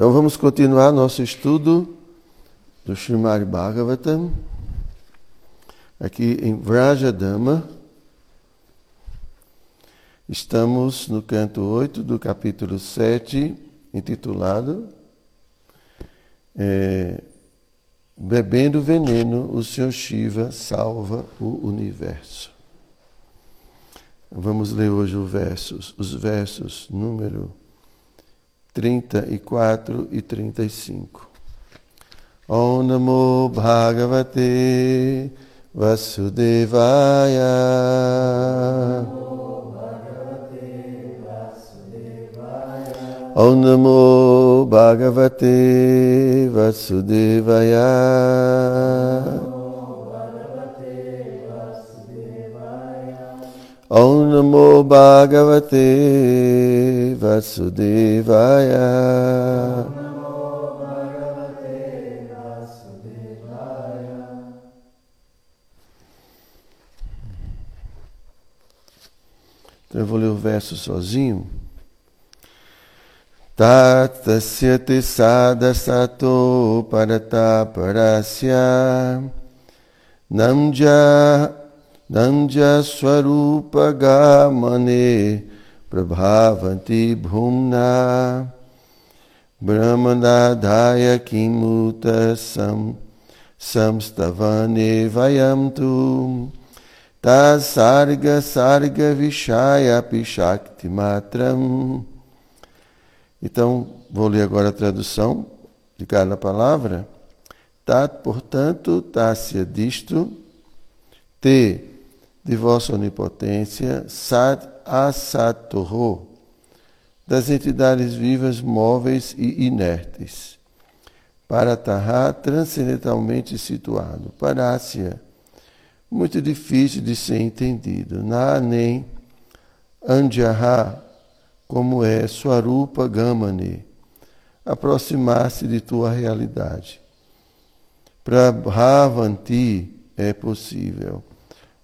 Então vamos continuar nosso estudo do Srimad Bhagavatam, aqui em Vrajadama. Estamos no canto 8 do capítulo 7, intitulado é, Bebendo veneno, o Senhor Shiva salva o universo. Vamos ler hoje os versos, os versos número 34 e 35. Om Namo Bhagavate Vasudevaya. Om Namo Bhagavate Vasudevaya. Om Namo Bhagavate Vasudevaya. Então eu vou ler o verso sozinho. Tatasya sada sato parata parasya namja Nandya Swarupa Gamane Prabhavanti Bhumna Brahmanadhaya Kimuta Sam Samstavane Vayamtu Tasarga Sarga Vishaya Pishakti Matram Então, vou ler agora a tradução de cada palavra. Tat, portanto, Tássia disto, T, de vossa onipotência, Sat Asatorro, das entidades vivas, móveis e inertes. Para Tahá, transcendentalmente situado. Parácia, muito difícil de ser entendido. Nem Andjaha, como é Swarupa Gamani, aproximar-se de tua realidade. Prabhavanti é possível.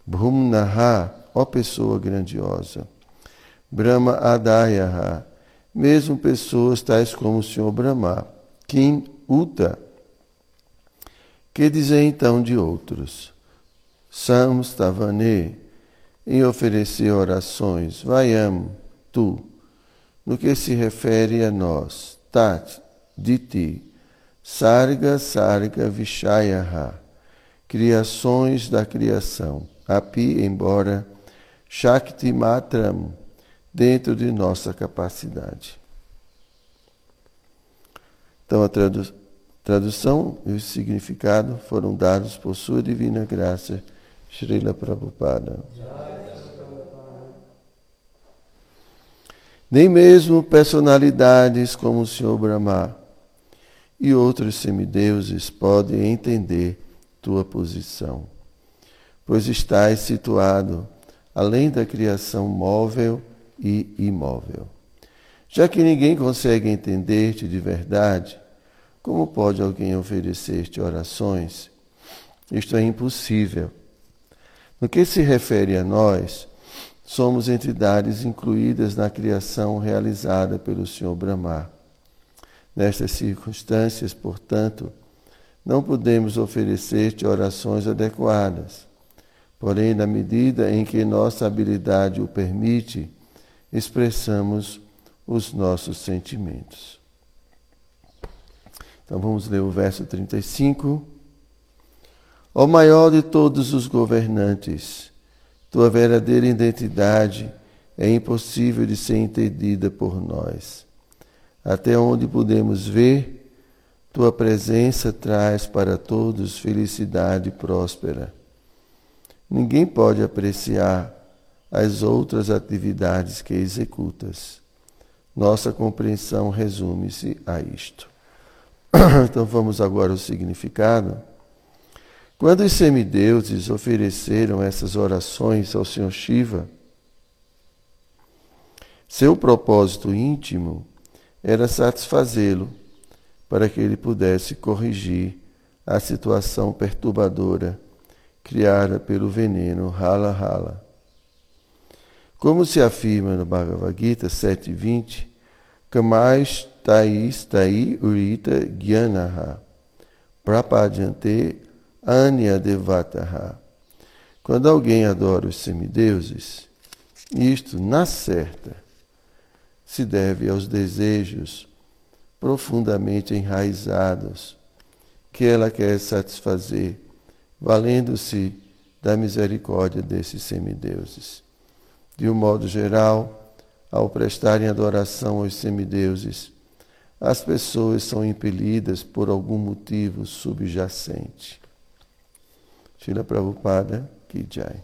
Brahmanaha, ó pessoa grandiosa. Brahma Adayaha, mesmo pessoas tais como o Senhor Brahma. Kim Uta. Que dizer então de outros? Samstavane, em oferecer orações, Vayam, tu, no que se refere a nós, Tat, de ti, Sarga Sarga Vishayaha, criações da criação api, embora Shakti Matram, dentro de nossa capacidade. Então a tradu tradução e o significado foram dados por sua divina graça, Srila Prabhupada. Nem mesmo personalidades como o Senhor Brahma e outros semideuses podem entender tua posição pois estás situado além da criação móvel e imóvel. Já que ninguém consegue entender-te de verdade, como pode alguém oferecer-te orações? Isto é impossível. No que se refere a nós, somos entidades incluídas na criação realizada pelo Senhor Brahma. Nestas circunstâncias, portanto, não podemos oferecer-te orações adequadas. Porém, na medida em que nossa habilidade o permite, expressamos os nossos sentimentos. Então vamos ler o verso 35. Ó maior de todos os governantes, tua verdadeira identidade é impossível de ser entendida por nós. Até onde podemos ver, tua presença traz para todos felicidade próspera. Ninguém pode apreciar as outras atividades que executas. Nossa compreensão resume-se a isto. Então vamos agora ao significado. Quando os semideuses ofereceram essas orações ao Senhor Shiva, seu propósito íntimo era satisfazê-lo para que ele pudesse corrigir a situação perturbadora criada pelo veneno Hala Hala. Como se afirma no Bhagavad Gita 7.20, Kamais tai stai urita gyanaha prapadyante anya devataha. Quando alguém adora os semideuses, isto, na certa, se deve aos desejos profundamente enraizados que ela quer satisfazer, valendo-se da misericórdia desses semideuses. De um modo geral, ao prestarem adoração aos semideuses, as pessoas são impelidas por algum motivo subjacente. Shila Prabhupada Ki Jai.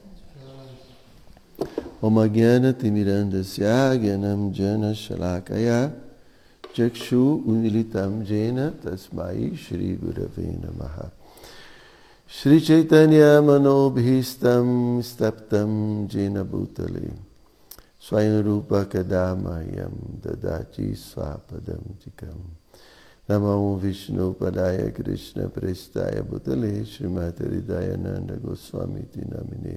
Om Jnana Timirandasya Gyanam Jana Shalakaya Chakshu Unilitam Jena Tasmai Shri Gurave Namaha श्रीचैतन्यमनोभीष्टं स्तप्तं जेन भूतले स्वयंरूपकदा मह्यं ददाचि स्वापदं चिकं नमो विष्णुपदाय कृष्णप्रेष्ठाय भूतले श्रीमातहृदयानन्दगोस्वामीति नामिने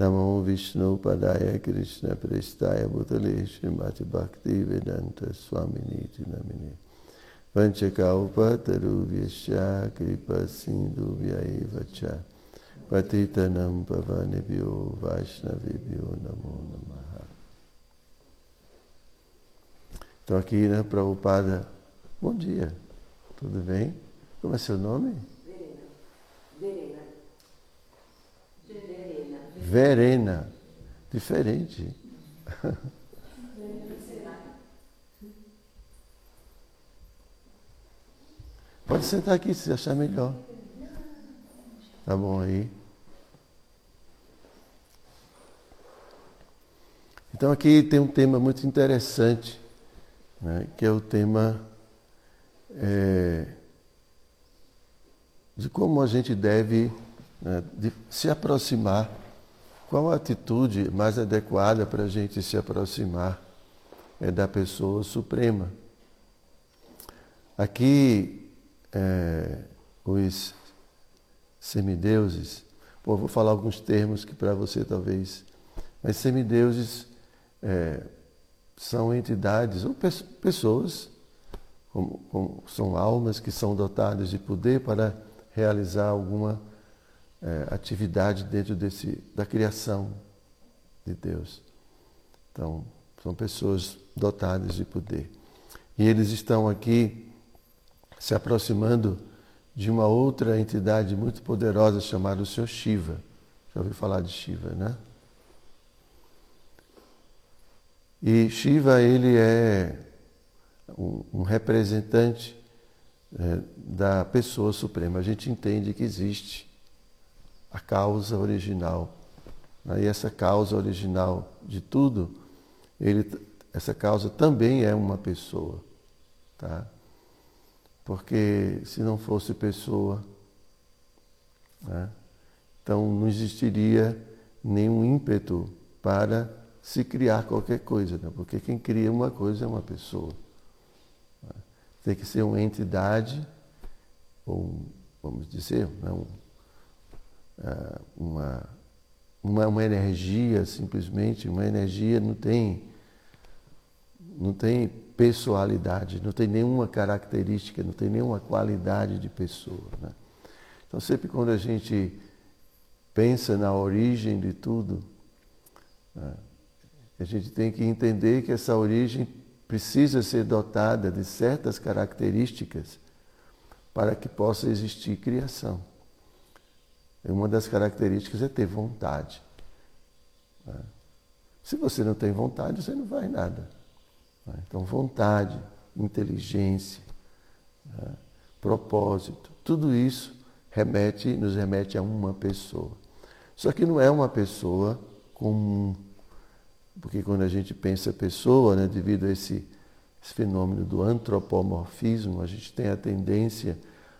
नमो विष्णुपदाय कृष्णप्रेष्ठाय भूतले श्रीमद्भक्तिवेदान्तस्वामिनीति नामिने Vanchakaupa Taruvyasya Kripa Sindhu Vyaiva Cha Patitanam Pavanebhyo Vaishnavibhyo Namo Namaha Então aqui, né, Prabhupada, bom dia, tudo bem? Como é seu nome? Verena. Verena. Verena. Diferente. Pode sentar aqui se achar melhor. Tá bom aí. Então aqui tem um tema muito interessante né, que é o tema é, de como a gente deve né, de se aproximar, qual a atitude mais adequada para a gente se aproximar é, da pessoa suprema. Aqui, é, os semideuses, pô, vou falar alguns termos que para você talvez, mas semideuses é, são entidades ou pessoas, como, como, são almas que são dotadas de poder para realizar alguma é, atividade dentro desse, da criação de Deus. Então, são pessoas dotadas de poder. E eles estão aqui se aproximando de uma outra entidade muito poderosa chamada o Senhor Shiva. Já ouviu falar de Shiva, né? E Shiva, ele é um, um representante é, da pessoa suprema. A gente entende que existe a causa original. Né? E essa causa original de tudo, ele, essa causa também é uma pessoa. Tá? Porque se não fosse pessoa, né? então não existiria nenhum ímpeto para se criar qualquer coisa, né? porque quem cria uma coisa é uma pessoa. Né? Tem que ser uma entidade, ou vamos dizer, né? uh, uma, uma, uma energia, simplesmente, uma energia não tem, não tem pessoalidade, não tem nenhuma característica, não tem nenhuma qualidade de pessoa. Né? Então, sempre quando a gente pensa na origem de tudo, né? A gente tem que entender que essa origem precisa ser dotada de certas características para que possa existir criação. E uma das características é ter vontade. Né? Se você não tem vontade, você não vai nada. Né? Então, vontade, inteligência, né? propósito, tudo isso remete, nos remete a uma pessoa. Só que não é uma pessoa comum porque quando a gente pensa pessoa, né, devido a esse, esse fenômeno do antropomorfismo, a gente tem a tendência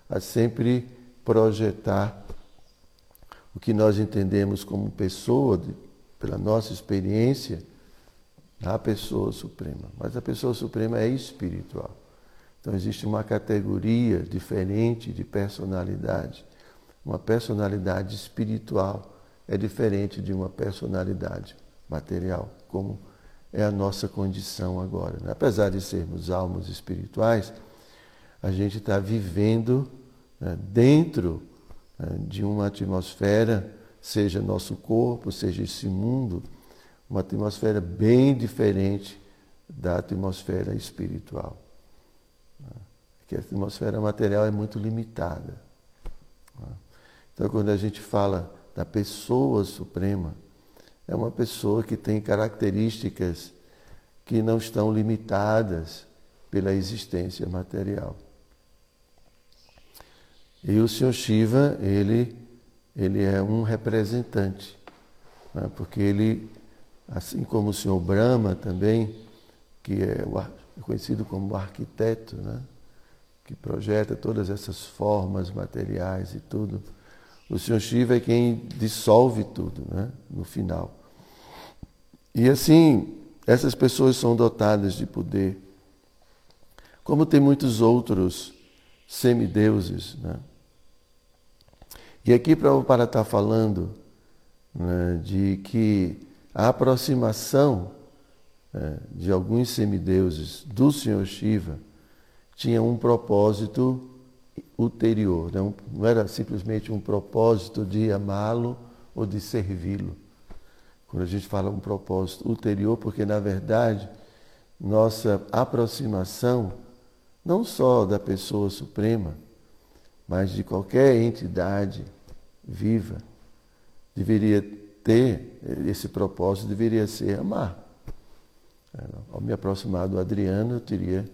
a sempre projetar o que nós entendemos como pessoa, de, pela nossa experiência, na pessoa suprema. Mas a pessoa suprema é espiritual. Então existe uma categoria diferente de personalidade. Uma personalidade espiritual é diferente de uma personalidade material como é a nossa condição agora. Né? Apesar de sermos almas espirituais, a gente está vivendo né, dentro né, de uma atmosfera, seja nosso corpo, seja esse mundo, uma atmosfera bem diferente da atmosfera espiritual. Que a atmosfera material é muito limitada. Então, quando a gente fala da pessoa suprema, é uma pessoa que tem características que não estão limitadas pela existência material. E o Senhor Shiva, ele, ele é um representante, né? porque ele, assim como o Senhor Brahma também, que é conhecido como arquiteto, né? que projeta todas essas formas materiais e tudo, o Senhor Shiva é quem dissolve tudo né? no final. E assim, essas pessoas são dotadas de poder. Como tem muitos outros semideuses. Né? E aqui para estar falando né, de que a aproximação né, de alguns semideuses do Senhor Shiva tinha um propósito ulterior, não, não era simplesmente um propósito de amá-lo ou de servi-lo. Quando a gente fala um propósito ulterior, porque na verdade nossa aproximação, não só da pessoa suprema, mas de qualquer entidade viva, deveria ter esse propósito, deveria ser amar. Ao me aproximar do Adriano, eu teria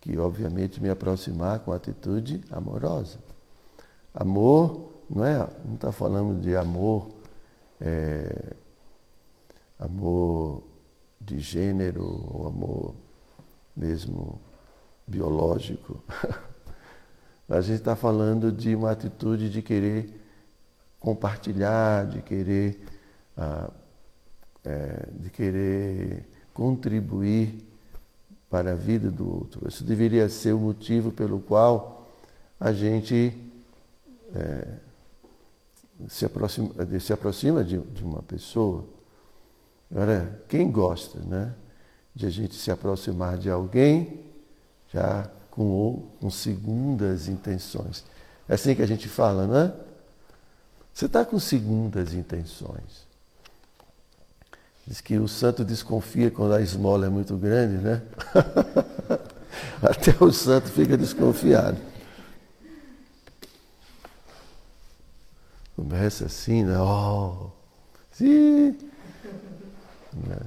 que, obviamente, me aproximar com atitude amorosa. Amor não é, não está falando de amor é, amor de gênero, ou amor mesmo biológico. A gente está falando de uma atitude de querer compartilhar, de querer, é, de querer contribuir para a vida do outro. Isso deveria ser o motivo pelo qual a gente é, se aproxima, se aproxima de, de uma pessoa. Agora, quem gosta né, de a gente se aproximar de alguém já com, com segundas intenções? É assim que a gente fala, não é? Você está com segundas intenções. Diz que o santo desconfia quando a esmola é muito grande, né? Até o santo fica desconfiado. Começa assim, né? Oh, sim. Né?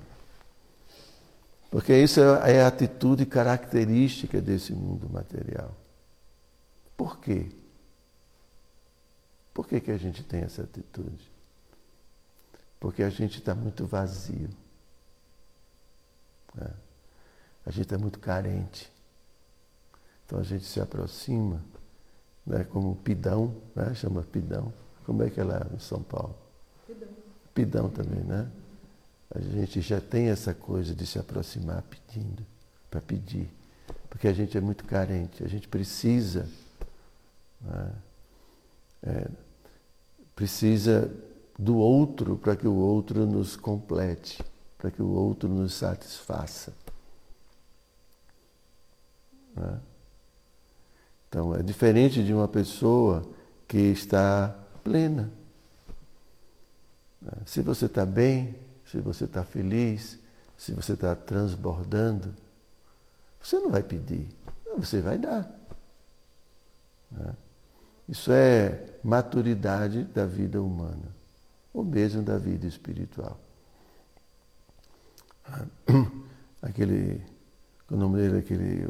Porque isso é, é a atitude característica desse mundo material. Por quê? Por que, que a gente tem essa atitude? Porque a gente está muito vazio. Né? A gente é muito carente. Então a gente se aproxima, né, como pidão, né, chama pidão. Como é que ela é em São Paulo? Pidão. Pidão também, né? A gente já tem essa coisa de se aproximar pedindo, para pedir, porque a gente é muito carente, a gente precisa, né? é, precisa do outro para que o outro nos complete, para que o outro nos satisfaça. Né? Então é diferente de uma pessoa que está plena. Né? Se você está bem, se você está feliz, se você está transbordando, você não vai pedir, você vai dar. Né? Isso é maturidade da vida humana, ou mesmo da vida espiritual. Aquele, o nome dele, aquele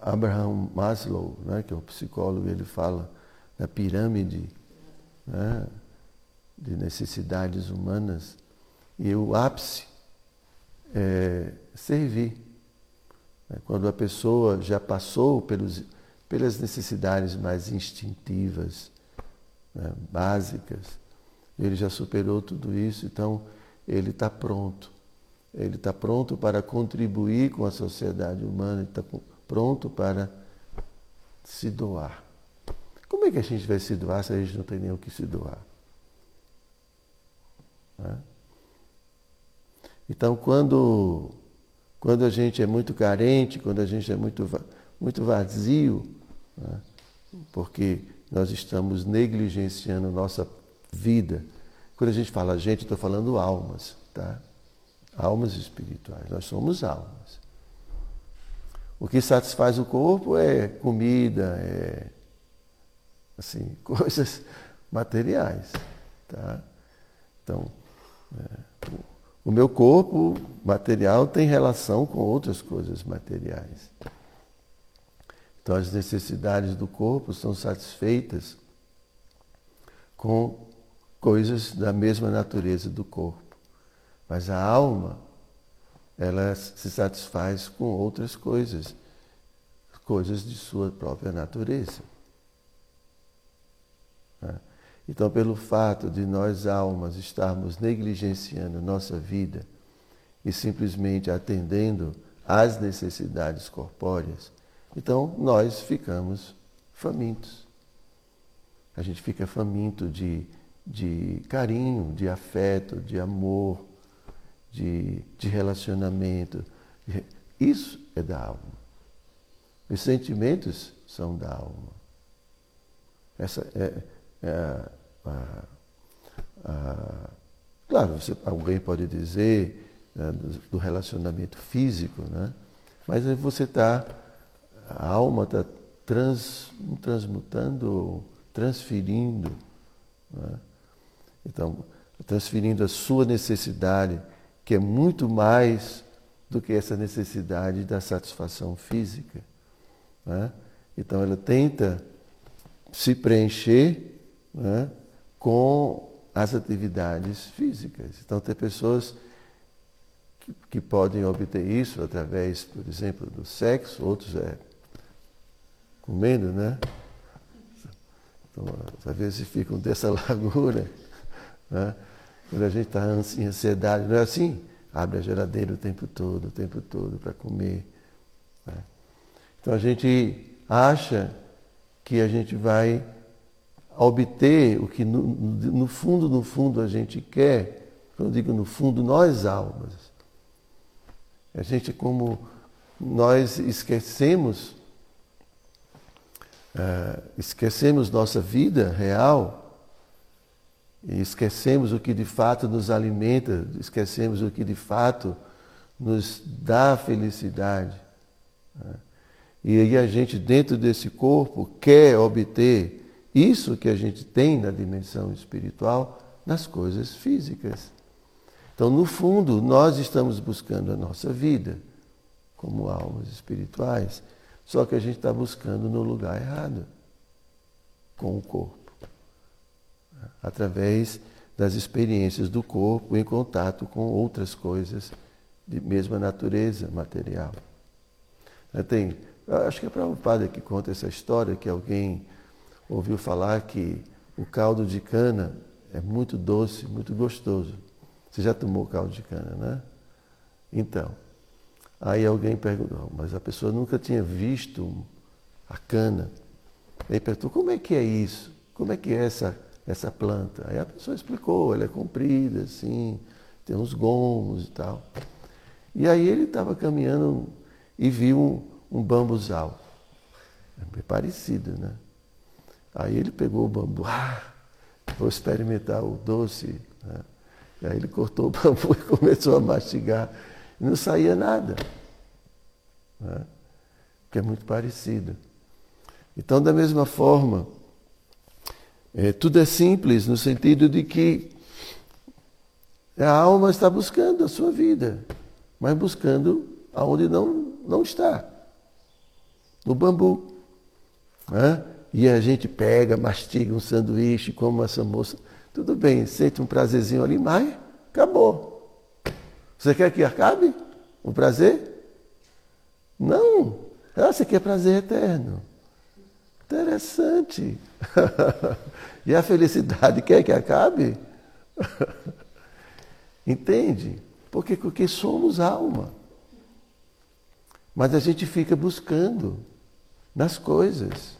Abraham Maslow, né, que é um psicólogo, ele fala da pirâmide né, de necessidades humanas e o ápice é servir. Né? Quando a pessoa já passou pelos, pelas necessidades mais instintivas, né, básicas, ele já superou tudo isso, então ele está pronto. Ele está pronto para contribuir com a sociedade humana, ele está pronto para se doar. Como é que a gente vai se doar se a gente não tem nem o que se doar? Né? Então, quando, quando a gente é muito carente, quando a gente é muito, muito vazio, né? porque nós estamos negligenciando nossa vida. Quando a gente fala gente, estou falando almas, tá? Almas espirituais. Nós somos almas. O que satisfaz o corpo é comida, é assim, coisas materiais, tá? Então, é, o meu corpo material tem relação com outras coisas materiais. Então, as necessidades do corpo são satisfeitas com coisas da mesma natureza do corpo. Mas a alma, ela se satisfaz com outras coisas, coisas de sua própria natureza. Né? Então, pelo fato de nós, almas, estarmos negligenciando nossa vida e simplesmente atendendo às necessidades corpóreas, então nós ficamos famintos. A gente fica faminto de, de carinho, de afeto, de amor, de, de relacionamento. Isso é da alma. Os sentimentos são da alma. Essa é, é a, a, claro, você, alguém pode dizer né, do, do, relacionamento físico, né? mas você está a alma está trans, transmutando, transferindo. Né? Então, transferindo a sua necessidade, que é muito mais do que essa necessidade da satisfação física. Né? Então, ela tenta se preencher né, com as atividades físicas. Então, tem pessoas que, que podem obter isso através, por exemplo, do sexo, outros é comendo, né? Então, às vezes ficam dessa largura. Né? Quando a gente está em ansiedade, não é assim? Abre a geladeira o tempo todo, o tempo todo para comer. Né? Então a gente acha que a gente vai obter o que no, no, fundo, no fundo a gente quer. Quando eu digo no fundo, nós almas. A gente como nós esquecemos uh, esquecemos nossa vida real e esquecemos o que de fato nos alimenta, esquecemos o que de fato nos dá felicidade. Né? E aí a gente, dentro desse corpo, quer obter isso que a gente tem na dimensão espiritual nas coisas físicas. Então, no fundo, nós estamos buscando a nossa vida como almas espirituais. Só que a gente está buscando no lugar errado, com o corpo. Através das experiências do corpo em contato com outras coisas de mesma natureza material. Tem, acho que é para o padre que conta essa história que alguém ouviu falar que o caldo de cana é muito doce, muito gostoso. Você já tomou caldo de cana, né? Então, Aí alguém perguntou, mas a pessoa nunca tinha visto a cana. Aí perguntou, como é que é isso? Como é que é essa, essa planta? Aí a pessoa explicou, ela é comprida, assim, tem uns gomos e tal. E aí ele estava caminhando e viu um, um bambuzal. É parecido, né? Aí ele pegou o bambu, ah, vou experimentar o doce. Né? E aí ele cortou o bambu e começou a mastigar e não saía nada. Né? Que é muito parecido. Então, da mesma forma, é, tudo é simples no sentido de que a alma está buscando a sua vida, mas buscando aonde não, não está. No bambu. Né? E a gente pega, mastiga um sanduíche, como essa moça. Tudo bem, sente um prazerzinho ali, mas acabou. Você quer que acabe o prazer? Não. Ah, você quer prazer eterno. Interessante. e a felicidade quer que acabe? Entende? Porque, porque somos alma. Mas a gente fica buscando nas coisas.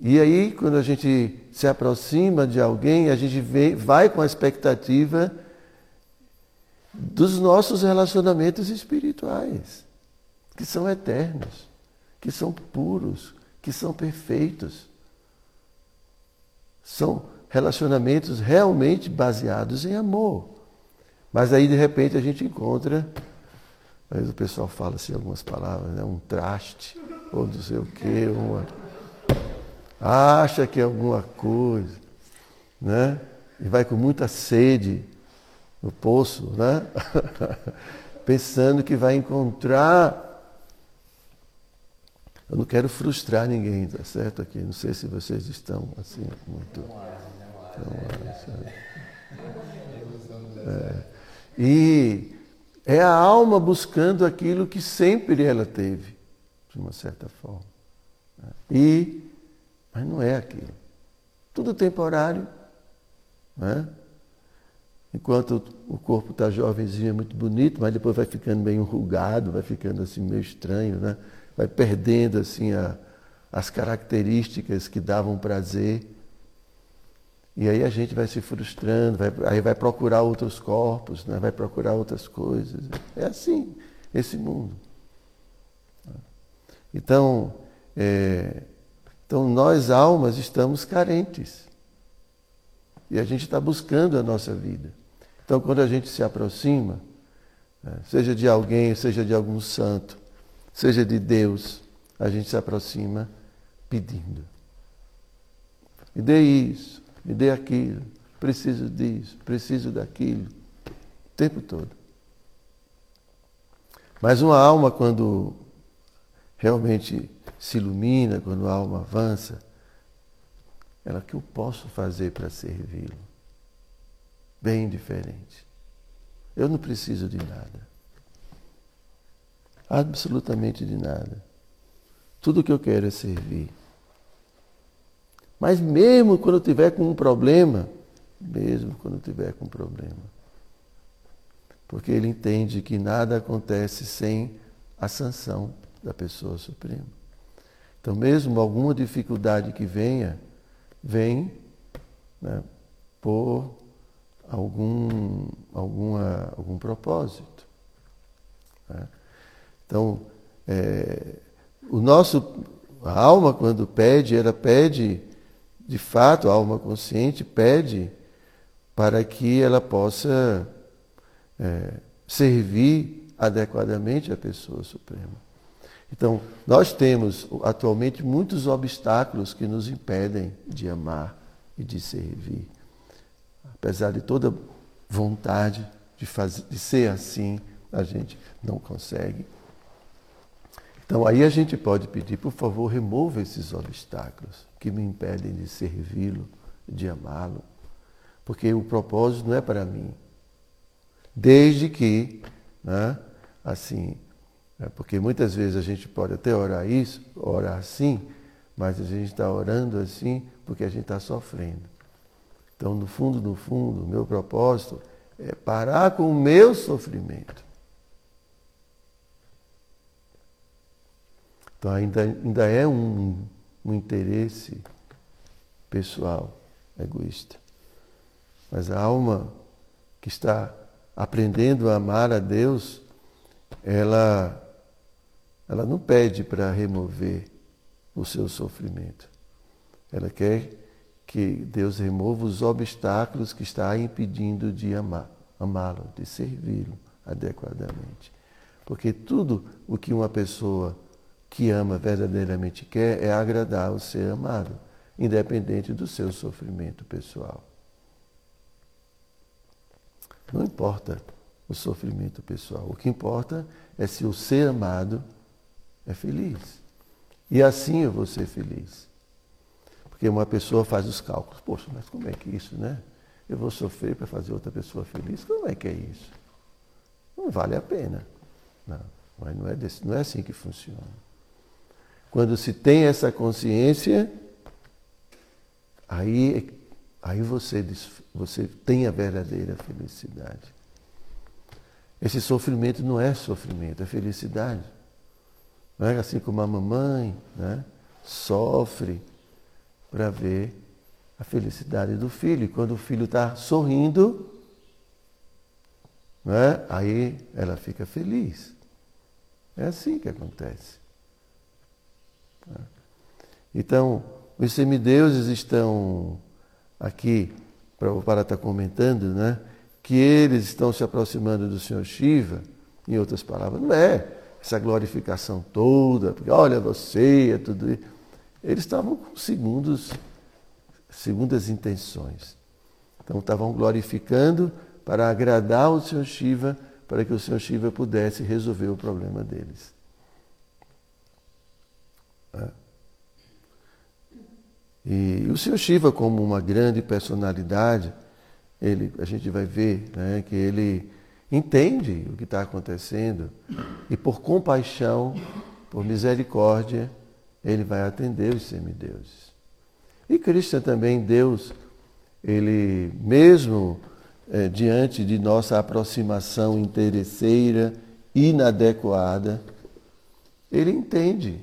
E aí, quando a gente se aproxima de alguém, a gente vê, vai com a expectativa dos nossos relacionamentos espirituais, que são eternos, que são puros, que são perfeitos. São relacionamentos realmente baseados em amor. Mas aí de repente a gente encontra, aí o pessoal fala assim algumas palavras, né? um traste, ou não sei o quê, uma. Acha que é alguma coisa, né? E vai com muita sede no poço, né? Pensando que vai encontrar. Eu não quero frustrar ninguém, tá certo aqui? Não sei se vocês estão assim muito. É. E é a alma buscando aquilo que sempre ela teve, de uma certa forma. E, mas não é aquilo. Tudo temporário. Né? Enquanto o corpo está jovenzinho, é muito bonito, mas depois vai ficando meio enrugado, vai ficando assim meio estranho, né? Vai perdendo assim a, as características que davam prazer. E aí a gente vai se frustrando, vai, aí vai procurar outros corpos, né? vai procurar outras coisas. É assim, esse mundo. Então, é, então nós almas estamos carentes. E a gente está buscando a nossa vida. Então quando a gente se aproxima, né, seja de alguém, seja de algum santo, seja de Deus, a gente se aproxima pedindo. Me dê isso, me dê aquilo, preciso disso, preciso daquilo, o tempo todo. Mas uma alma, quando realmente se ilumina, quando a alma avança, ela, que eu posso fazer para servi-lo? Bem diferente. Eu não preciso de nada. Absolutamente de nada. Tudo que eu quero é servir. Mas mesmo quando eu tiver com um problema, mesmo quando eu tiver com um problema, porque ele entende que nada acontece sem a sanção da pessoa suprema. Então, mesmo alguma dificuldade que venha, vem né, por algum, alguma, algum propósito. Né? Então, é, o nosso, a alma quando pede, ela pede de fato, a alma consciente pede para que ela possa é, servir adequadamente a pessoa suprema. Então, nós temos atualmente muitos obstáculos que nos impedem de amar e de servir. Apesar de toda vontade de, fazer, de ser assim, a gente não consegue. Então aí a gente pode pedir, por favor, remova esses obstáculos que me impedem de servi-lo, de amá-lo, porque o propósito não é para mim. Desde que, né, assim, é porque muitas vezes a gente pode até orar isso, orar assim, mas a gente está orando assim porque a gente está sofrendo. Então, no fundo, no fundo, o meu propósito é parar com o meu sofrimento. Então ainda, ainda é um, um interesse pessoal, egoísta. Mas a alma que está aprendendo a amar a Deus, ela, ela não pede para remover o seu sofrimento. Ela quer que Deus remova os obstáculos que está impedindo de amar, amá-lo, de servi-lo adequadamente. Porque tudo o que uma pessoa que ama verdadeiramente quer é agradar o ser amado, independente do seu sofrimento pessoal. Não importa o sofrimento pessoal, o que importa é se o ser amado é feliz. E assim eu vou ser feliz. Porque uma pessoa faz os cálculos. Poxa, mas como é que é isso, né? Eu vou sofrer para fazer outra pessoa feliz? Como é que é isso? Não vale a pena. Não, mas não é, desse, não é assim que funciona. Quando se tem essa consciência, aí, aí você, você tem a verdadeira felicidade. Esse sofrimento não é sofrimento, é felicidade. Não é assim como a mamãe né, sofre para ver a felicidade do filho. E quando o filho está sorrindo, não é? aí ela fica feliz. É assim que acontece. Então, os semideuses estão aqui, para estar comentando, né? que eles estão se aproximando do Senhor Shiva, em outras palavras, não é essa glorificação toda, porque olha você, é tudo isso. Eles estavam com segundos, segundas intenções. Então estavam glorificando para agradar o Senhor Shiva, para que o Senhor Shiva pudesse resolver o problema deles. E o Senhor Shiva, como uma grande personalidade, ele, a gente vai ver né, que ele entende o que está acontecendo e por compaixão, por misericórdia, ele vai atender os semideuses. E Cristo é também, Deus, ele mesmo é, diante de nossa aproximação interesseira, inadequada, ele entende.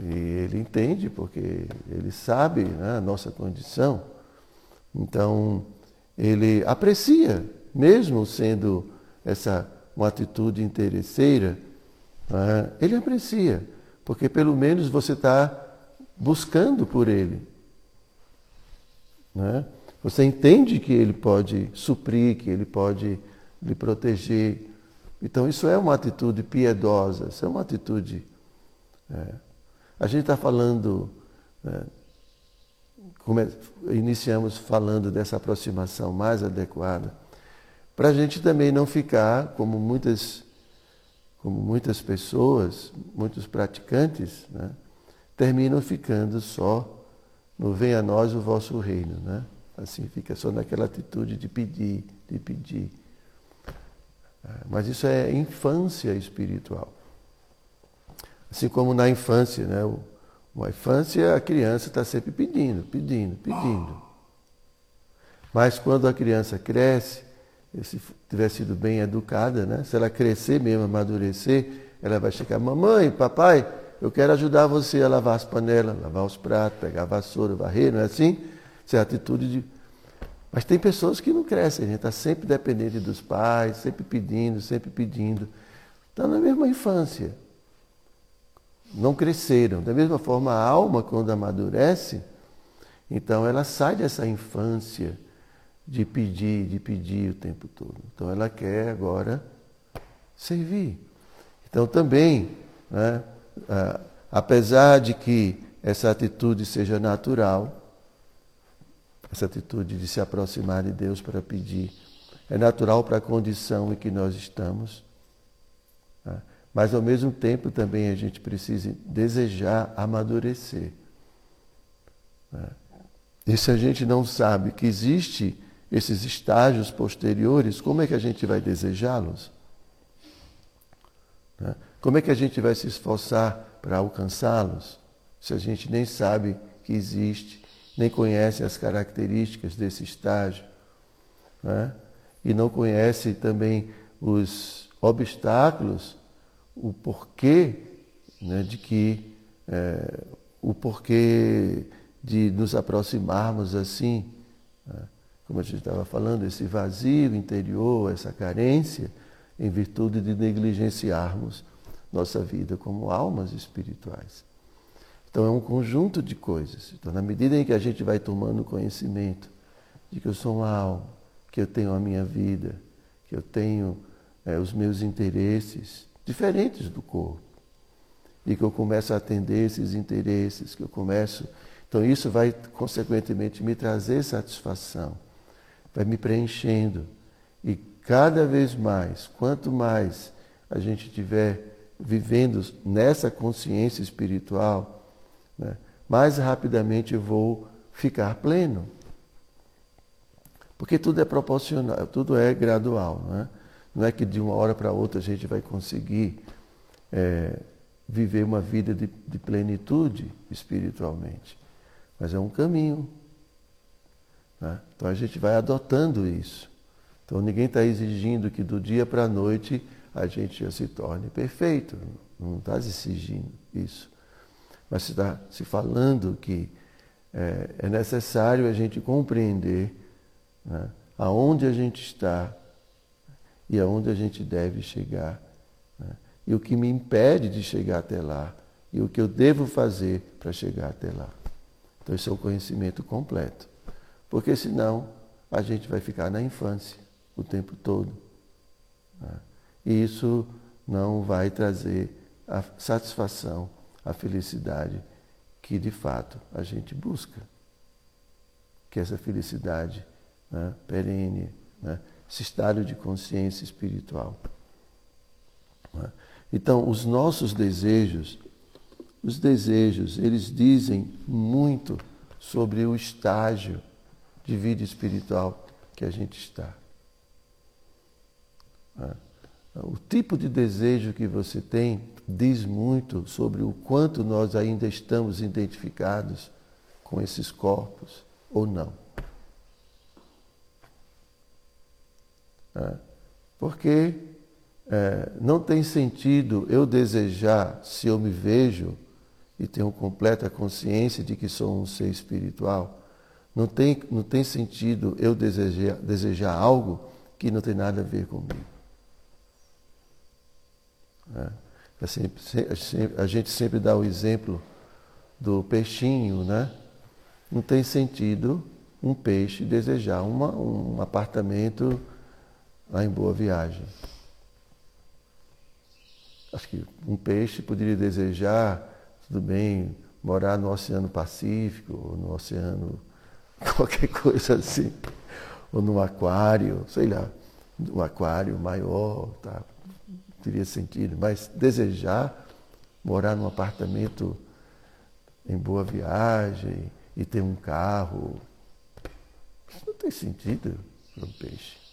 E ele entende porque ele sabe né, a nossa condição. Então, ele aprecia, mesmo sendo essa uma atitude interesseira, né, ele aprecia, porque pelo menos você está buscando por ele. Né? Você entende que ele pode suprir, que ele pode lhe proteger. Então, isso é uma atitude piedosa, isso é uma atitude. É. A gente está falando. É, iniciamos falando dessa aproximação mais adequada, para a gente também não ficar como muitas, como muitas pessoas, muitos praticantes, né, terminam ficando só no venha a nós o vosso reino, né? Assim, fica só naquela atitude de pedir, de pedir. É, mas isso é infância espiritual. Assim como na infância, né? Na infância a criança está sempre pedindo, pedindo, pedindo. Mas quando a criança cresce, se tiver sido bem educada, né? se ela crescer mesmo, amadurecer, ela vai chegar, mamãe, papai, eu quero ajudar você a lavar as panelas, lavar os pratos, pegar a vassoura, varrer, não é assim? Isso é atitude de. Mas tem pessoas que não crescem, a gente está sempre dependente dos pais, sempre pedindo, sempre pedindo. Está na mesma infância. Não cresceram. Da mesma forma, a alma, quando amadurece, então ela sai dessa infância de pedir, de pedir o tempo todo. Então ela quer agora servir. Então também, né, apesar de que essa atitude seja natural, essa atitude de se aproximar de Deus para pedir, é natural para a condição em que nós estamos? Mas ao mesmo tempo também a gente precisa desejar amadurecer. Tá? E se a gente não sabe que existe esses estágios posteriores, como é que a gente vai desejá-los? Tá? Como é que a gente vai se esforçar para alcançá-los se a gente nem sabe que existe, nem conhece as características desse estágio? Né? E não conhece também os obstáculos, o porquê né, de que é, o porquê de nos aproximarmos assim, né? como a gente estava falando, esse vazio interior, essa carência, em virtude de negligenciarmos nossa vida como almas espirituais. Então é um conjunto de coisas. Então, na medida em que a gente vai tomando conhecimento de que eu sou uma alma, que eu tenho a minha vida, que eu tenho é, os meus interesses diferentes do corpo, e que eu começo a atender esses interesses, que eu começo. Então, isso vai, consequentemente, me trazer satisfação, vai me preenchendo. E cada vez mais, quanto mais a gente tiver vivendo nessa consciência espiritual, né, mais rapidamente eu vou ficar pleno. Porque tudo é proporcional, tudo é gradual. Não é, não é que de uma hora para outra a gente vai conseguir é, viver uma vida de, de plenitude espiritualmente. Mas é um caminho. Né? Então a gente vai adotando isso. Então ninguém está exigindo que do dia para a noite a gente já se torne perfeito. Não está exigindo isso. Mas está se falando que é, é, necessário a gente compreender né, aonde a gente está e aonde a gente deve chegar. Né? E o que me impede de chegar até lá e o que eu devo fazer para chegar até lá. Então, esse é o conhecimento completo. Porque senão a gente vai ficar na infância o tempo todo. Né? E isso não vai trazer a satisfação, a felicidade que de fato a gente busca. Que essa felicidade né, perene, né, esse estado de consciência espiritual. Né? Então, os nossos desejos, os desejos, eles dizem muito sobre o estágio de vida espiritual que a gente está. Né? O tipo de desejo que você tem diz muito sobre o quanto nós ainda estamos identificados com esses corpos ou não. É, porque é, não tem sentido eu desejar, se eu me vejo e tenho completa consciência de que sou um ser espiritual, não tem, não tem sentido eu desejar, desejar algo que não tem nada a ver comigo. É. Assim, a gente sempre dá o exemplo do peixinho, né? Não tem sentido um peixe desejar uma, um apartamento lá em Boa Viagem. Acho que um peixe poderia desejar, tudo bem, morar no Oceano Pacífico, ou no Oceano, qualquer coisa assim, ou num aquário, sei lá, um aquário maior, tá? teria sentido, mas desejar morar num apartamento em boa viagem e ter um carro, isso não tem sentido para um peixe.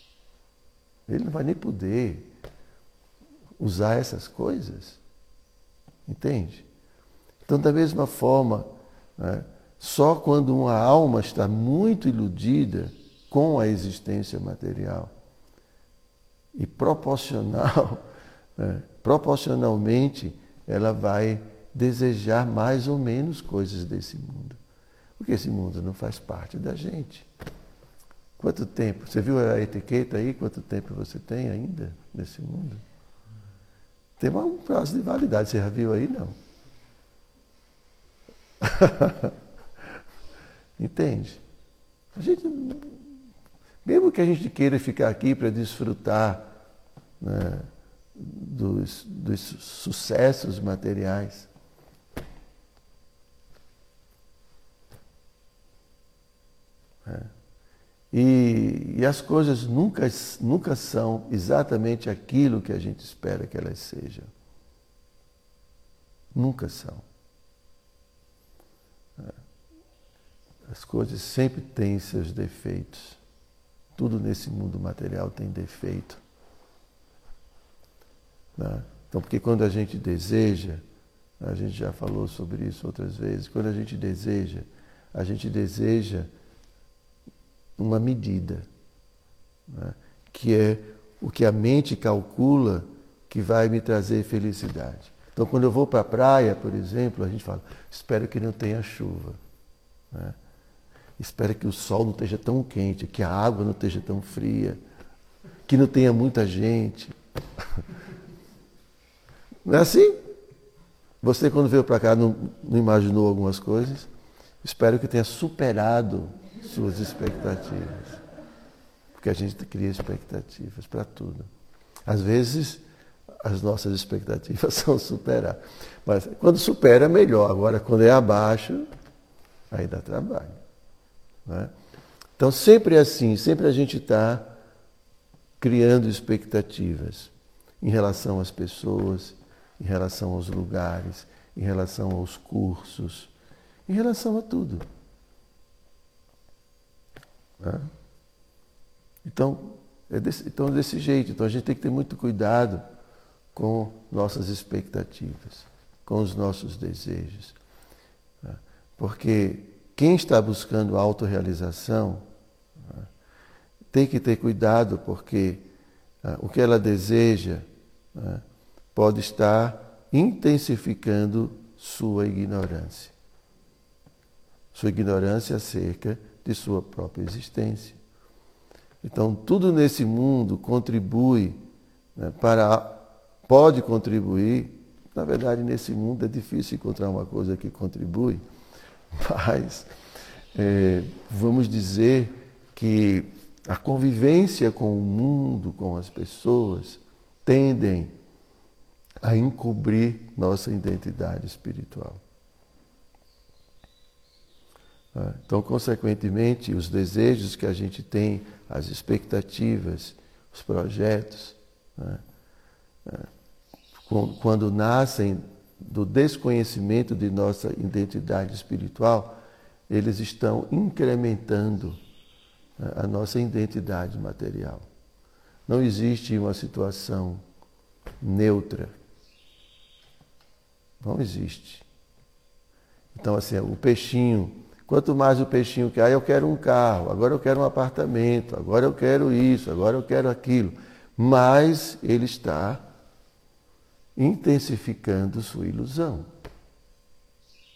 Ele não vai nem poder usar essas coisas. Entende? Então, da mesma forma, né, só quando uma alma está muito iludida com a existência material e proporcional, né, proporcionalmente, ela vai desejar mais ou menos coisas desse mundo. Porque esse mundo não faz parte da gente. Quanto tempo? Você viu a etiqueta aí? Quanto tempo você tem ainda nesse mundo? Tem um prazo de validade, você já viu aí? Não. Entende? A gente, mesmo que a gente queira ficar aqui para desfrutar né, dos, dos sucessos materiais, é. E, e as coisas nunca, nunca são exatamente aquilo que a gente espera que elas sejam. Nunca são. É. As coisas sempre têm seus defeitos. Tudo nesse mundo material tem defeito. Né? Então, porque quando a gente deseja, a gente já falou sobre isso outras vezes, quando a gente deseja, a gente deseja uma medida, né? que é o que a mente calcula que vai me trazer felicidade. Então, quando eu vou para a praia, por exemplo, a gente fala: espero que não tenha chuva. Né? Espero que o sol não esteja tão quente, que a água não esteja tão fria, que não tenha muita gente. Não é assim? Você, quando veio para cá, não, não imaginou algumas coisas? Espero que tenha superado suas expectativas. Porque a gente cria expectativas para tudo. Às vezes, as nossas expectativas são superar. Mas quando supera, é melhor. Agora, quando é abaixo, aí dá trabalho. Né? Então, sempre é assim, sempre a gente está criando expectativas em relação às pessoas, em relação aos lugares, em relação aos cursos, em relação a tudo. Né? Então, é desse, então, desse jeito. Então, a gente tem que ter muito cuidado com nossas expectativas, com os nossos desejos. Né? Porque quem está buscando autorrealização né, tem que ter cuidado, porque né, o que ela deseja né, pode estar intensificando sua ignorância. Sua ignorância acerca de sua própria existência. Então, tudo nesse mundo contribui né, para. pode contribuir. Na verdade, nesse mundo é difícil encontrar uma coisa que contribui, mas é, vamos dizer que a convivência com o mundo, com as pessoas, tendem a encobrir nossa identidade espiritual. Ah, então, consequentemente, os desejos que a gente tem, as expectativas, os projetos, né, ah, quando nascem do desconhecimento de nossa identidade espiritual, eles estão incrementando né, a nossa identidade material. Não existe uma situação neutra. Não existe. Então, assim, o peixinho Quanto mais o peixinho quer, eu quero um carro, agora eu quero um apartamento, agora eu quero isso, agora eu quero aquilo. Mais ele está intensificando sua ilusão.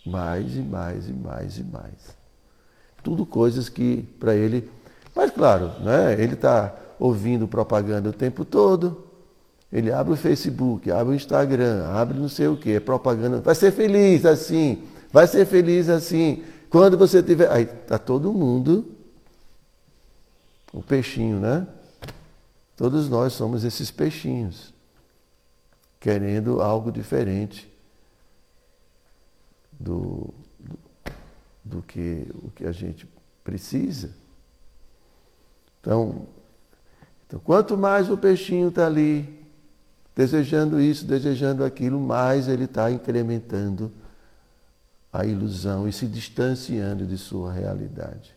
Mais e mais e mais e mais. Tudo coisas que para ele. Mas claro, né, ele está ouvindo propaganda o tempo todo. Ele abre o Facebook, abre o Instagram, abre não sei o que, é propaganda. Vai ser feliz assim, vai ser feliz assim. Quando você tiver. Aí está todo mundo. O peixinho, né? Todos nós somos esses peixinhos. Querendo algo diferente do, do, do que o que a gente precisa. Então, então, quanto mais o peixinho está ali, desejando isso, desejando aquilo, mais ele está incrementando a ilusão e se distanciando de sua realidade.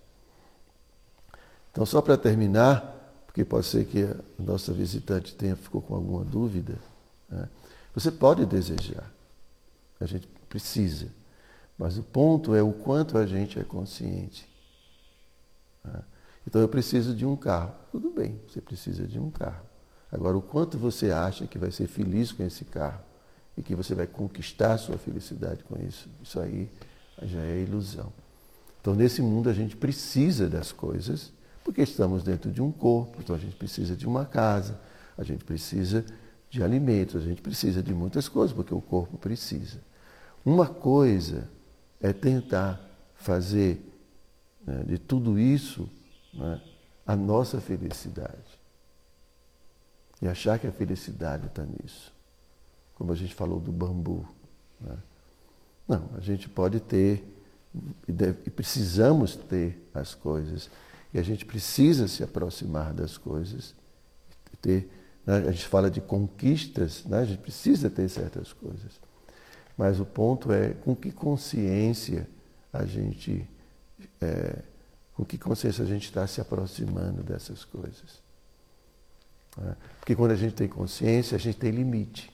Então, só para terminar, porque pode ser que a nossa visitante tenha ficou com alguma dúvida, né? você pode desejar, a gente precisa, mas o ponto é o quanto a gente é consciente. Né? Então, eu preciso de um carro. Tudo bem, você precisa de um carro. Agora, o quanto você acha que vai ser feliz com esse carro? E que você vai conquistar a sua felicidade com isso. Isso aí já é ilusão. Então, nesse mundo, a gente precisa das coisas, porque estamos dentro de um corpo, então a gente precisa de uma casa, a gente precisa de alimentos, a gente precisa de muitas coisas, porque o corpo precisa. Uma coisa é tentar fazer né, de tudo isso né, a nossa felicidade. E achar que a felicidade está nisso como a gente falou do bambu. Né? Não, a gente pode ter e, deve, e precisamos ter as coisas. E a gente precisa se aproximar das coisas. Ter, né? A gente fala de conquistas, né? a gente precisa ter certas coisas. Mas o ponto é com que consciência a gente. É, com que consciência a gente está se aproximando dessas coisas. Né? Porque quando a gente tem consciência, a gente tem limite.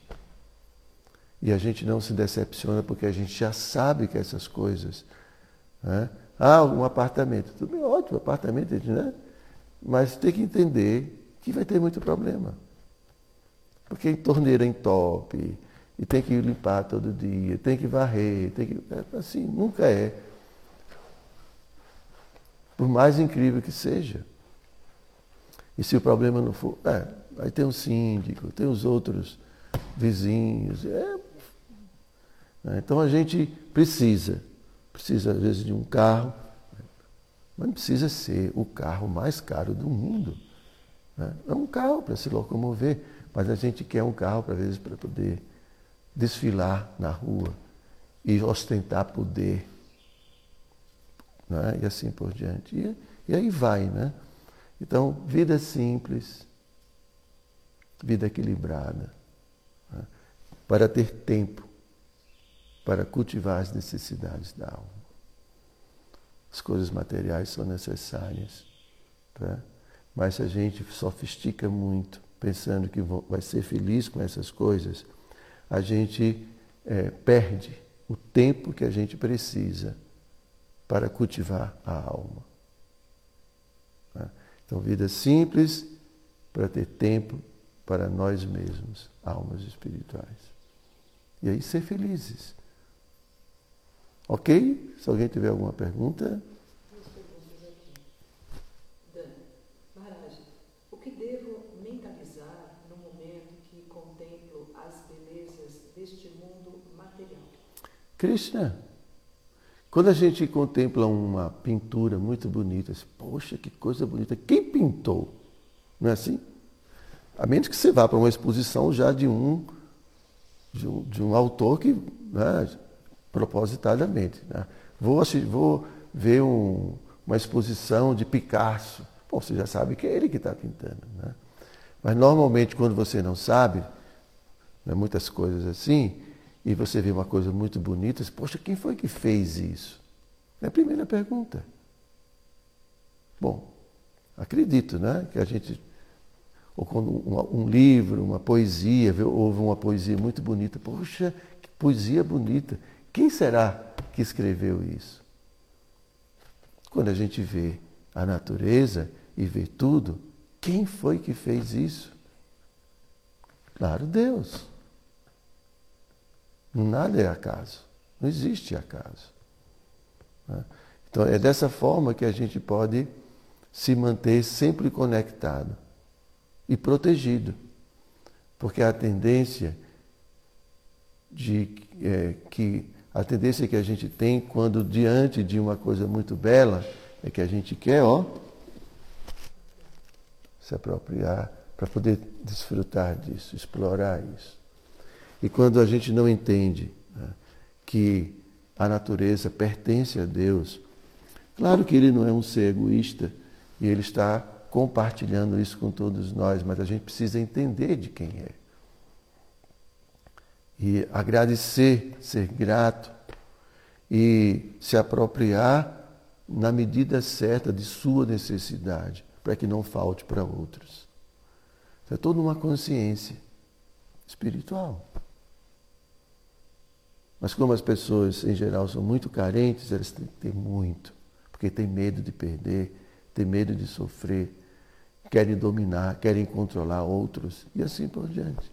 E a gente não se decepciona porque a gente já sabe que essas coisas. Né? Ah, um apartamento. Tudo bem, ótimo, apartamento, né? Mas tem que entender que vai ter muito problema. Porque torneira entope, e tem que limpar todo dia, tem que varrer, tem que. É, assim, nunca é. Por mais incrível que seja. E se o problema não for. É, aí tem o síndico, tem os outros vizinhos. É? Então a gente precisa, precisa às vezes de um carro, mas não precisa ser o carro mais caro do mundo. Né? É um carro para se locomover, mas a gente quer um carro, às vezes, para poder desfilar na rua e ostentar poder. Né? E assim por diante. E, e aí vai, né? Então, vida simples, vida equilibrada, né? para ter tempo para cultivar as necessidades da alma. As coisas materiais são necessárias, tá? mas se a gente sofistica muito, pensando que vai ser feliz com essas coisas, a gente é, perde o tempo que a gente precisa para cultivar a alma. Tá? Então, vida simples para ter tempo para nós mesmos, almas espirituais. E aí ser felizes. Ok? Se alguém tiver alguma pergunta. Krishna. Quando a gente contempla uma pintura muito bonita, assim, poxa, que coisa bonita, quem pintou? Não é assim? A menos que você vá para uma exposição já de um, de um, de um autor que né, propositadamente. Né? Vou, vou ver um, uma exposição de Picasso. Bom, você já sabe que é ele que está pintando. Né? Mas normalmente quando você não sabe, né, muitas coisas assim, e você vê uma coisa muito bonita, você, poxa, quem foi que fez isso? É a primeira pergunta. Bom, acredito, né? Que a gente, ou quando um, um livro, uma poesia, houve uma poesia muito bonita, poxa, que poesia bonita. Quem será que escreveu isso? Quando a gente vê a natureza e vê tudo, quem foi que fez isso? Claro, Deus. Nada é acaso. Não existe acaso. Né? Então é dessa forma que a gente pode se manter sempre conectado e protegido. Porque a tendência de é, que a tendência que a gente tem quando diante de uma coisa muito bela é que a gente quer, ó, se apropriar para poder desfrutar disso, explorar isso. E quando a gente não entende né, que a natureza pertence a Deus, claro que ele não é um ser egoísta e ele está compartilhando isso com todos nós, mas a gente precisa entender de quem é. E agradecer, ser grato e se apropriar na medida certa de sua necessidade, para que não falte para outros. É toda uma consciência espiritual. Mas como as pessoas em geral são muito carentes, elas têm que ter muito, porque têm medo de perder, têm medo de sofrer, querem dominar, querem controlar outros e assim por diante.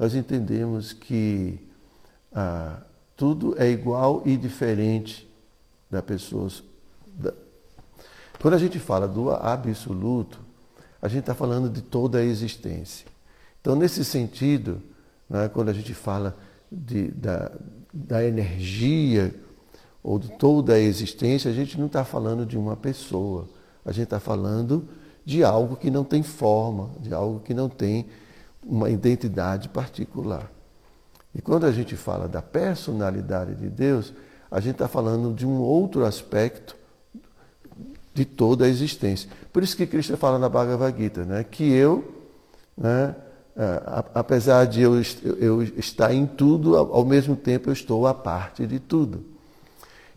nós entendemos que ah, tudo é igual e diferente da pessoa. Da... Quando a gente fala do absoluto, a gente está falando de toda a existência. Então, nesse sentido, né, quando a gente fala de, da, da energia ou de toda a existência, a gente não está falando de uma pessoa a gente está falando de algo que não tem forma, de algo que não tem uma identidade particular. E quando a gente fala da personalidade de Deus, a gente está falando de um outro aspecto de toda a existência. Por isso que Cristo fala na Bhagavad Gita, né, que eu, né, apesar de eu, eu estar em tudo, ao mesmo tempo eu estou à parte de tudo.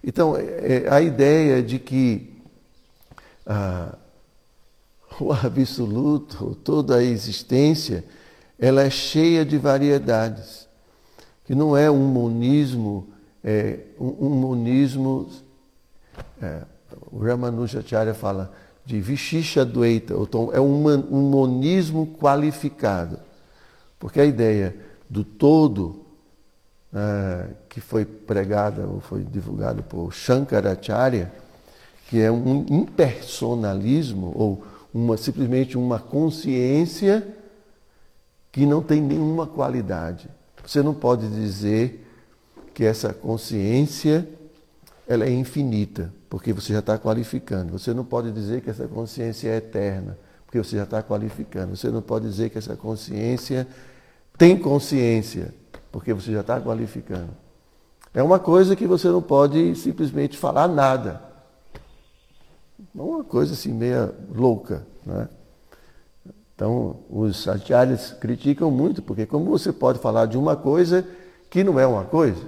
Então, é, a ideia de que ah, o absoluto, toda a existência, ela é cheia de variedades, que não é um monismo, é, um, um monismo, é, o Ramanujacharya fala de Vishisha Dvaita, então é um, um monismo qualificado, porque a ideia do todo é, que foi pregada ou foi divulgado por Shankaracharya, que é um impersonalismo ou uma, simplesmente uma consciência que não tem nenhuma qualidade. Você não pode dizer que essa consciência ela é infinita, porque você já está qualificando. Você não pode dizer que essa consciência é eterna, porque você já está qualificando. Você não pode dizer que essa consciência tem consciência, porque você já está qualificando. É uma coisa que você não pode simplesmente falar nada. Uma coisa assim meia louca. Né? Então, os acharyas criticam muito, porque como você pode falar de uma coisa que não é uma coisa?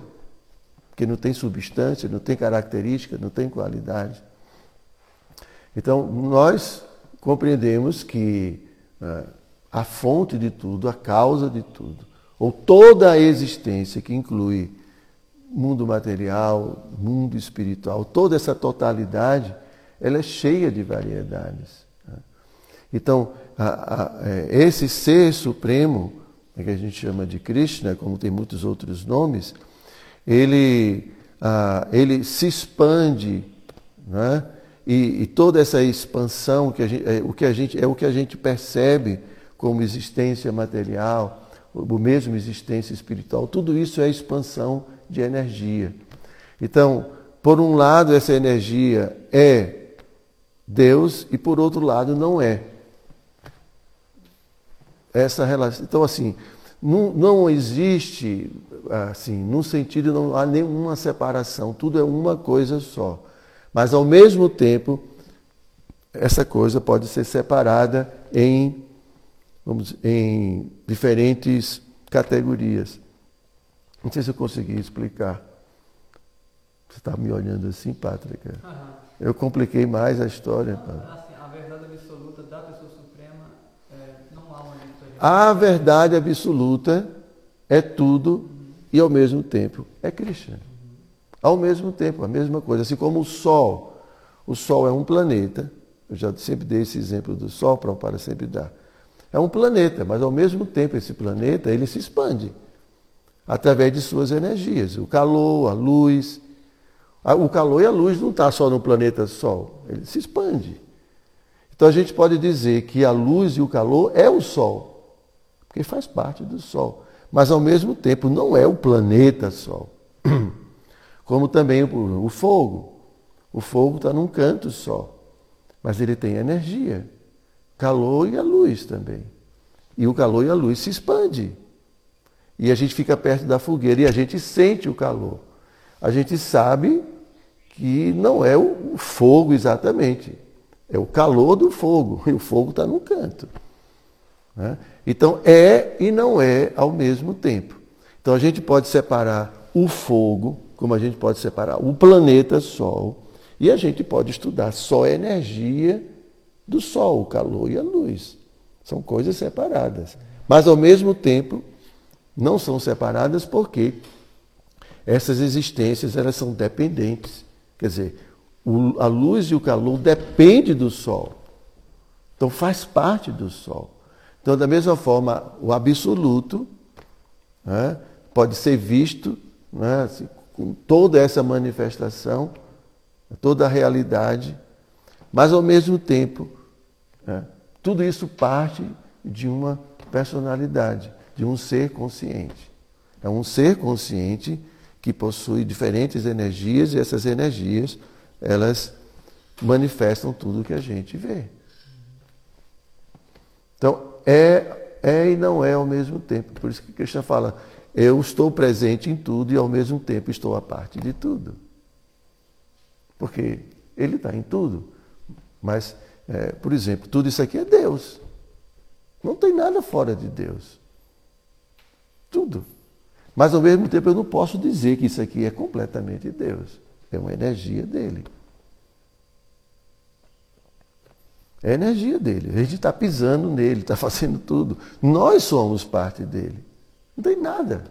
Que não tem substância, não tem característica, não tem qualidade. Então, nós compreendemos que uh, a fonte de tudo, a causa de tudo, ou toda a existência que inclui mundo material, mundo espiritual, toda essa totalidade, ela é cheia de variedades. Então, a, a, é, esse ser supremo, né, que a gente chama de Krishna, como tem muitos outros nomes, ele, a, ele se expande, né? e, e, toda essa expansão que gente, é, o que a gente, é o que a gente percebe como existência material, o mesmo existência espiritual, tudo isso é expansão de energia. Então, por um lado, essa energia é Deus e por outro lado não é. Essa relação. Então, assim, não, não existe, assim, num sentido, não há nenhuma separação, tudo é uma coisa só. Mas, ao mesmo tempo, essa coisa pode ser separada em, vamos, em diferentes categorias. Não sei se eu consegui explicar. Você está me olhando assim, Pátrica? Eu compliquei mais a história. Assim, a verdade absoluta da pessoa suprema é, não há uma A verdade absoluta é tudo e ao mesmo tempo é Krishna. Ao mesmo tempo, a mesma coisa. Assim como o Sol. O Sol é um planeta. Eu já sempre dei esse exemplo do Sol, para o para sempre dar. É um planeta, mas ao mesmo tempo esse planeta ele se expande através de suas energias. O calor, a luz, o calor e a luz não está só no planeta Sol, ele se expande. Então a gente pode dizer que a luz e o calor é o Sol, porque faz parte do Sol. Mas ao mesmo tempo não é o planeta Sol. Como também o, fogo. O fogo está num canto só, mas ele tem energia, calor e a luz também. E o calor e a luz se expande. E a gente fica perto da fogueira e a gente sente o calor. A gente sabe que não é o fogo exatamente, é o calor do fogo, e o fogo está no canto. Né? Então, é e não é ao mesmo tempo. Então, a gente pode separar o fogo, como a gente pode separar o planeta Sol, e a gente pode estudar só a energia do Sol, o calor e a luz. São coisas separadas. Mas, ao mesmo tempo, não são separadas porque essas existências elas são dependentes Quer dizer, o, a luz e o calor depende do Sol. Então faz parte do Sol. Então, da mesma forma, o absoluto né, pode ser visto né, assim, com toda essa manifestação, toda a realidade, mas ao mesmo tempo, né, tudo isso parte de uma personalidade, de um ser consciente. É um ser consciente que possui diferentes energias e essas energias, elas manifestam tudo que a gente vê. Então, é, é e não é ao mesmo tempo. Por isso que Krishna fala, eu estou presente em tudo e ao mesmo tempo estou a parte de tudo. Porque ele está em tudo. Mas, é, por exemplo, tudo isso aqui é Deus. Não tem nada fora de Deus. Tudo. Mas ao mesmo tempo eu não posso dizer que isso aqui é completamente Deus. É uma energia dele. É a energia dele. A gente está pisando nele, está fazendo tudo. Nós somos parte dele. Não tem nada.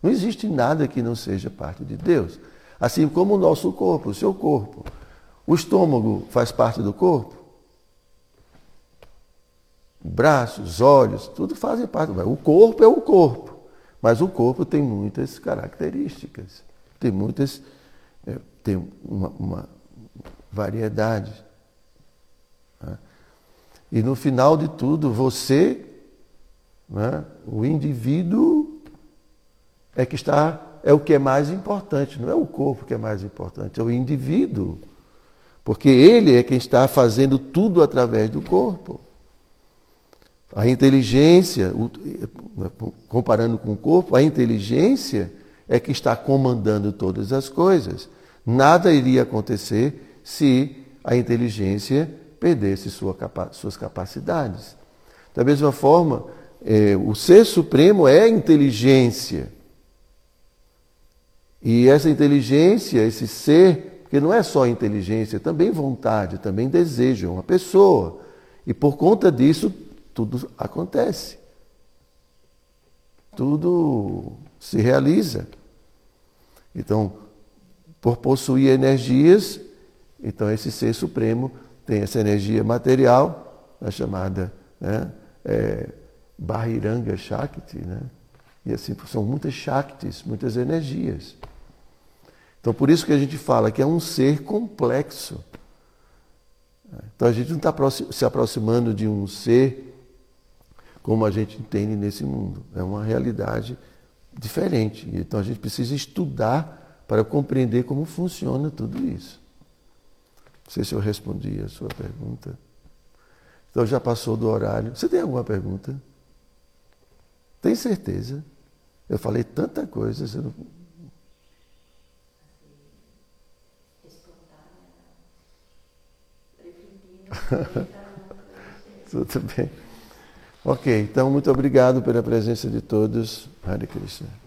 Não existe nada que não seja parte de Deus. Assim como o nosso corpo, o seu corpo. O estômago faz parte do corpo? Braços, olhos, tudo fazem parte. O corpo é o corpo. Mas o corpo tem muitas características, tem muitas, é, tem uma, uma variedade. E no final de tudo, você, né, o indivíduo, é que está, é o que é mais importante, não é o corpo que é mais importante, é o indivíduo. Porque ele é quem está fazendo tudo através do corpo. A inteligência, comparando com o corpo, a inteligência é que está comandando todas as coisas. Nada iria acontecer se a inteligência perdesse sua suas capacidades. Da mesma forma, é, o ser supremo é inteligência. E essa inteligência, esse ser, porque não é só inteligência, também vontade, também desejo, é uma pessoa. E por conta disso, tudo acontece. Tudo se realiza. Então, por possuir energias, então esse ser supremo tem essa energia material, a chamada né, é, Bahiranga Shakti, né? E assim, são muitas Shaktis, muitas energias. Então, por isso que a gente fala que é um ser complexo. Então, a gente não está se aproximando de um ser como a gente entende nesse mundo. É uma realidade diferente. Então, a gente precisa estudar para compreender como funciona tudo isso. Não sei se eu respondi a sua pergunta. Então, já passou do horário. Você tem alguma pergunta? Tem certeza? Eu falei tanta coisa, você não. Tudo bem. Ok, então muito obrigado pela presença de todos. Hare Krishna.